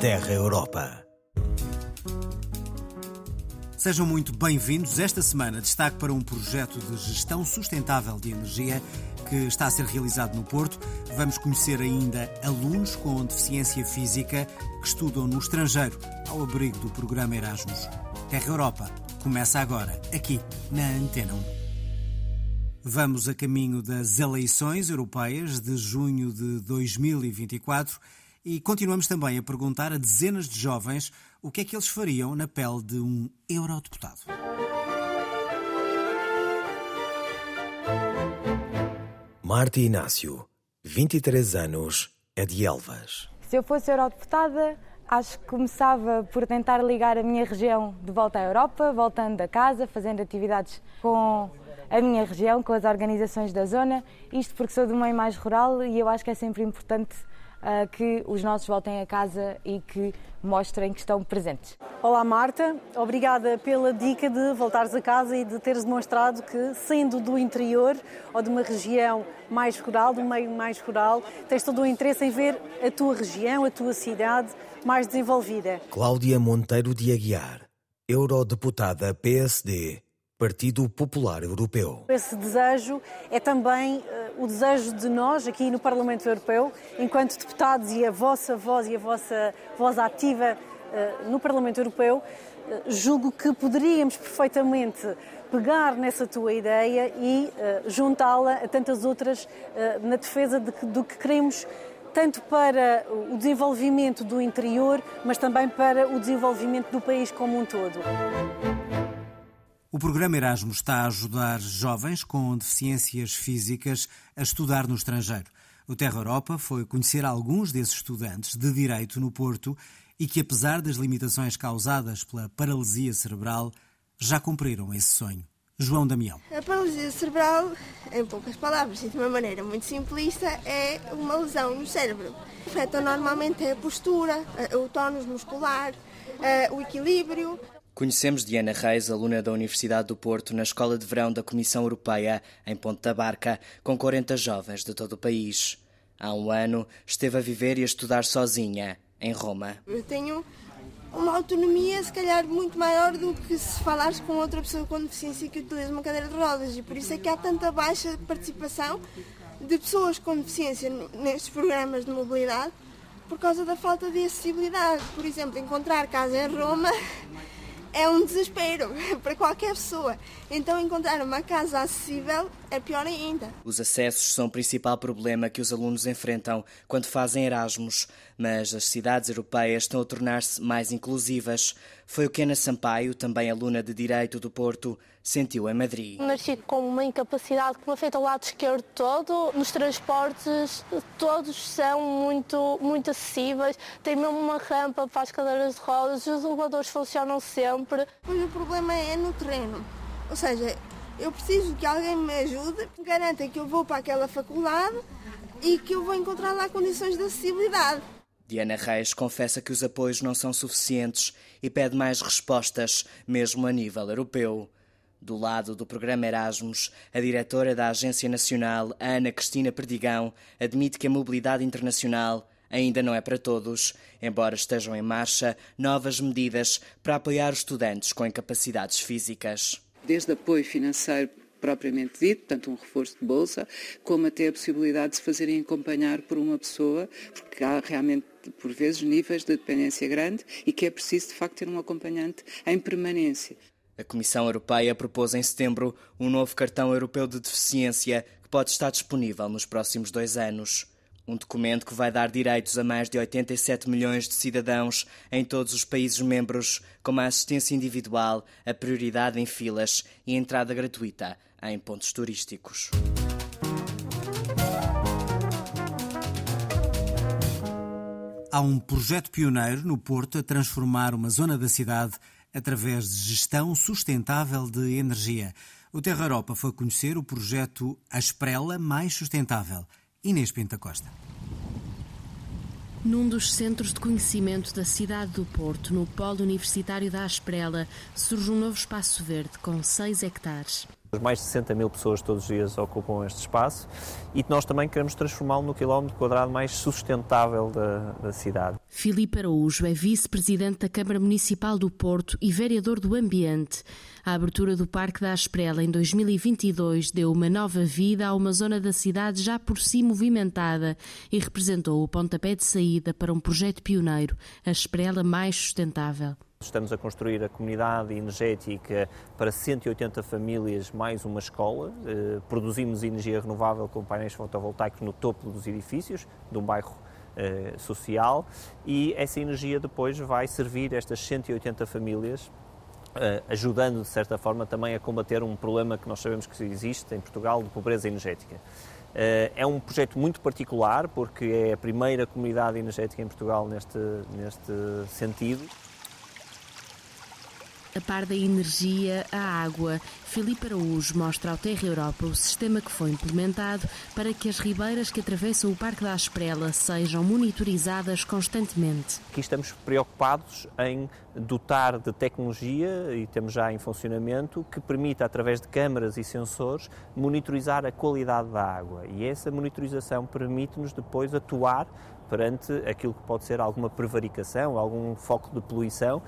Terra Europa. Sejam muito bem-vindos. Esta semana destaque para um projeto de gestão sustentável de energia que está a ser realizado no Porto. Vamos conhecer ainda alunos com deficiência física que estudam no estrangeiro, ao abrigo do programa Erasmus. Terra Europa começa agora, aqui na Antena 1. Vamos a caminho das eleições europeias de junho de 2024 e continuamos também a perguntar a dezenas de jovens o que é que eles fariam na pele de um eurodeputado. Marta Inácio, 23 anos, é de Elvas. Se eu fosse eurodeputada, acho que começava por tentar ligar a minha região de volta à Europa, voltando a casa, fazendo atividades com a minha região, com as organizações da zona. Isto porque sou do meio mais rural e eu acho que é sempre importante uh, que os nossos voltem a casa e que mostrem que estão presentes. Olá Marta, obrigada pela dica de voltares a casa e de teres demonstrado que, sendo do interior ou de uma região mais rural, do meio mais rural, tens todo o interesse em ver a tua região, a tua cidade mais desenvolvida. Cláudia Monteiro de Aguiar, Eurodeputada PSD, Partido Popular Europeu. Esse desejo é também uh, o desejo de nós aqui no Parlamento Europeu, enquanto deputados e a vossa voz e a vossa voz ativa uh, no Parlamento Europeu, uh, julgo que poderíamos perfeitamente pegar nessa tua ideia e juntá-la a tantas outras na defesa de que, do que queremos tanto para o desenvolvimento do interior, mas também para o desenvolvimento do país como um todo. O programa Erasmus está a ajudar jovens com deficiências físicas a estudar no estrangeiro. O Terra Europa foi conhecer alguns desses estudantes de direito no Porto e que, apesar das limitações causadas pela paralisia cerebral, já cumpriram esse sonho. João Damião. A paralisia cerebral, em poucas palavras e de uma maneira muito simplista, é uma lesão no cérebro. Afeta normalmente a postura, o tónus muscular, eh, o equilíbrio. Conhecemos Diana Reis, aluna da Universidade do Porto, na Escola de Verão da Comissão Europeia, em Ponte da Barca, com 40 jovens de todo o país. Há um ano esteve a viver e a estudar sozinha, em Roma. Eu tenho uma autonomia, se calhar, muito maior do que se falares com outra pessoa com deficiência que utiliza uma cadeira de rodas. E por isso é que há tanta baixa participação de pessoas com deficiência nestes programas de mobilidade, por causa da falta de acessibilidade. Por exemplo, encontrar casa em Roma é um desespero para qualquer pessoa. Então, encontrar uma casa acessível é pior ainda. Os acessos são o principal problema que os alunos enfrentam quando fazem Erasmus, mas as cidades europeias estão a tornar-se mais inclusivas. Foi o que Ana Sampaio, também aluna de Direito do Porto, sentiu em Madrid. Nasci com uma incapacidade que me afeta o lado esquerdo todo. Nos transportes, todos são muito, muito acessíveis. Tem mesmo uma rampa para as cadeiras de rodas, os elevadores funcionam sempre. Pois o problema é no terreno. Ou seja, eu preciso que alguém me ajude, que garanta que eu vou para aquela faculdade e que eu vou encontrar lá condições de acessibilidade. Diana Reis confessa que os apoios não são suficientes e pede mais respostas, mesmo a nível europeu. Do lado do programa Erasmus, a diretora da Agência Nacional, Ana Cristina Perdigão, admite que a mobilidade internacional ainda não é para todos, embora estejam em marcha novas medidas para apoiar os estudantes com incapacidades físicas desde apoio financeiro propriamente dito, tanto um reforço de bolsa, como até a possibilidade de se fazerem acompanhar por uma pessoa, porque há realmente, por vezes, níveis de dependência grande e que é preciso, de facto, ter um acompanhante em permanência. A Comissão Europeia propôs em setembro um novo cartão europeu de deficiência que pode estar disponível nos próximos dois anos. Um documento que vai dar direitos a mais de 87 milhões de cidadãos em todos os países membros, como a assistência individual, a prioridade em filas e a entrada gratuita em pontos turísticos. Há um projeto pioneiro no Porto a transformar uma zona da cidade através de gestão sustentável de energia. O Terra Europa foi conhecer o projeto Asprela Mais Sustentável. Inês Pinta Costa. Num dos centros de conhecimento da cidade do Porto, no Polo Universitário da Asprela, surge um novo espaço verde com 6 hectares. Mais de 60 mil pessoas todos os dias ocupam este espaço e nós também queremos transformá-lo no quilómetro quadrado mais sustentável da, da cidade. Filipe Araújo é vice-presidente da Câmara Municipal do Porto e vereador do Ambiente. A abertura do Parque da Asprela em 2022 deu uma nova vida a uma zona da cidade já por si movimentada e representou o pontapé de saída para um projeto pioneiro, a Asprela mais sustentável. Estamos a construir a comunidade energética para 180 famílias, mais uma escola. Eh, produzimos energia renovável com painéis fotovoltaicos no topo dos edifícios de um bairro eh, social e essa energia depois vai servir estas 180 famílias Uh, ajudando de certa forma também a combater um problema que nós sabemos que existe em Portugal de pobreza energética. Uh, é um projeto muito particular porque é a primeira comunidade energética em Portugal neste, neste sentido. A par da energia, a água, Filipe Araújo mostra ao Terra Europa o sistema que foi implementado para que as ribeiras que atravessam o Parque da Asprela sejam monitorizadas constantemente. Aqui estamos preocupados em dotar de tecnologia, e temos já em funcionamento, que permita, através de câmaras e sensores, monitorizar a qualidade da água. E essa monitorização permite-nos depois atuar perante aquilo que pode ser alguma prevaricação, algum foco de poluição.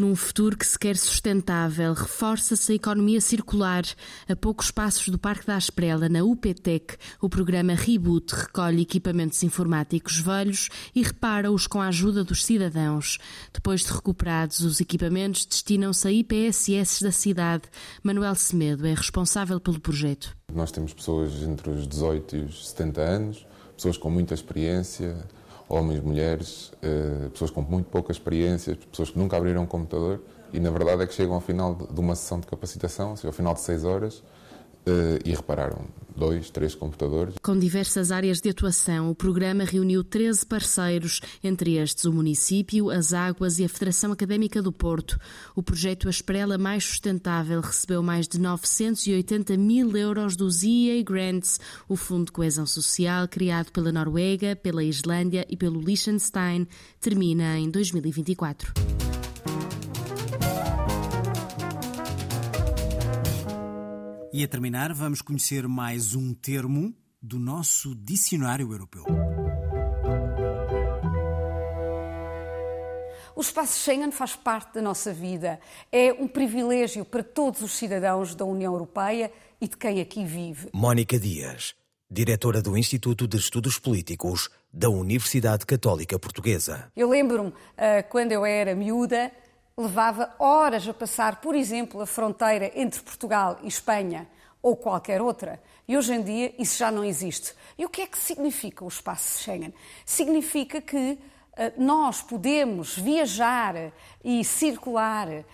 Num futuro que se quer sustentável, reforça-se a economia circular. A poucos passos do Parque da Asprela, na UPTEC, o programa Reboot recolhe equipamentos informáticos velhos e repara-os com a ajuda dos cidadãos. Depois de recuperados, os equipamentos destinam-se a IPSS da cidade. Manuel Semedo é responsável pelo projeto. Nós temos pessoas entre os 18 e os 70 anos, pessoas com muita experiência, homens, mulheres, eh, pessoas com muito pouca experiência, pessoas que nunca abriram um computador e na verdade é que chegam ao final de uma sessão de capacitação, ao final de seis horas, e repararam dois, três computadores. Com diversas áreas de atuação, o programa reuniu 13 parceiros, entre estes o município, as águas e a Federação Académica do Porto. O projeto Asprela Mais Sustentável recebeu mais de 980 mil euros dos EA Grants, o Fundo de Coesão Social criado pela Noruega, pela Islândia e pelo Liechtenstein. Termina em 2024. E a terminar, vamos conhecer mais um termo do nosso dicionário europeu. O espaço Schengen faz parte da nossa vida. É um privilégio para todos os cidadãos da União Europeia e de quem aqui vive. Mónica Dias, diretora do Instituto de Estudos Políticos da Universidade Católica Portuguesa. Eu lembro-me, ah, quando eu era miúda, levava horas a passar, por exemplo, a fronteira entre Portugal e Espanha ou qualquer outra. E hoje em dia isso já não existe. E o que é que significa o espaço Schengen? Significa que uh, nós podemos viajar e circular uh,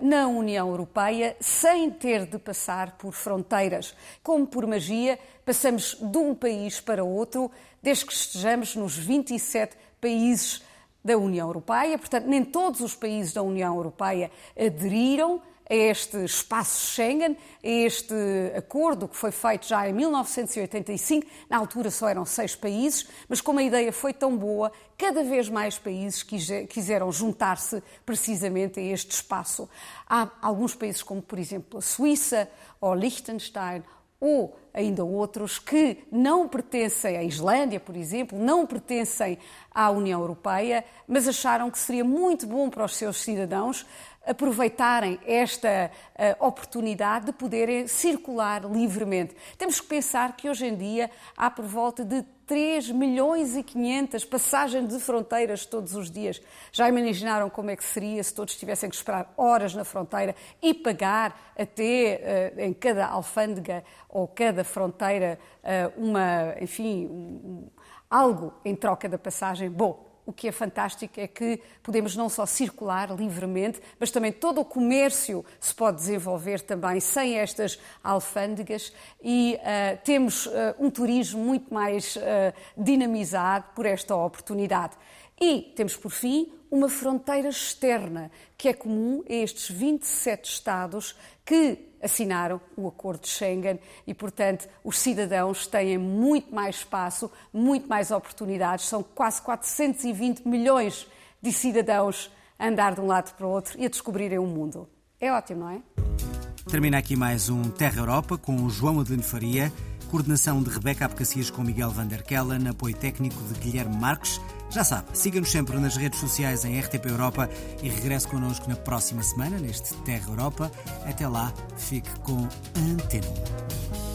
na União Europeia sem ter de passar por fronteiras. Como por magia, passamos de um país para outro, desde que estejamos nos 27 países da União Europeia. Portanto, nem todos os países da União Europeia aderiram a este espaço Schengen, a este acordo que foi feito já em 1985. Na altura só eram seis países, mas como a ideia foi tão boa, cada vez mais países quiseram juntar-se precisamente a este espaço. Há alguns países, como por exemplo a Suíça ou Liechtenstein ou ainda outros que não pertencem à Islândia, por exemplo, não pertencem à União Europeia, mas acharam que seria muito bom para os seus cidadãos aproveitarem esta uh, oportunidade de poderem circular livremente. Temos que pensar que hoje em dia há por volta de 3 milhões e 500 passagens de fronteiras todos os dias. Já imaginaram como é que seria se todos tivessem que esperar horas na fronteira e pagar até uh, em cada alfândega ou cada fronteira uh, uma, enfim, um, algo em troca da passagem? Bom, o que é fantástico é que podemos não só circular livremente, mas também todo o comércio se pode desenvolver também sem estas alfândegas e uh, temos uh, um turismo muito mais uh, dinamizado por esta oportunidade. E temos, por fim, uma fronteira externa que é comum a estes 27 Estados que assinaram o Acordo de Schengen e, portanto, os cidadãos têm muito mais espaço, muito mais oportunidades. São quase 420 milhões de cidadãos a andar de um lado para o outro e a descobrirem o mundo. É ótimo, não é? Termina aqui mais um Terra Europa com o João Adelino Faria, coordenação de Rebeca Abcacias com Miguel Van der Kellen, apoio técnico de Guilherme Marques. Já sabe, siga-nos sempre nas redes sociais em RTP Europa e regresse connosco na próxima semana, neste Terra Europa. Até lá, fique com Antena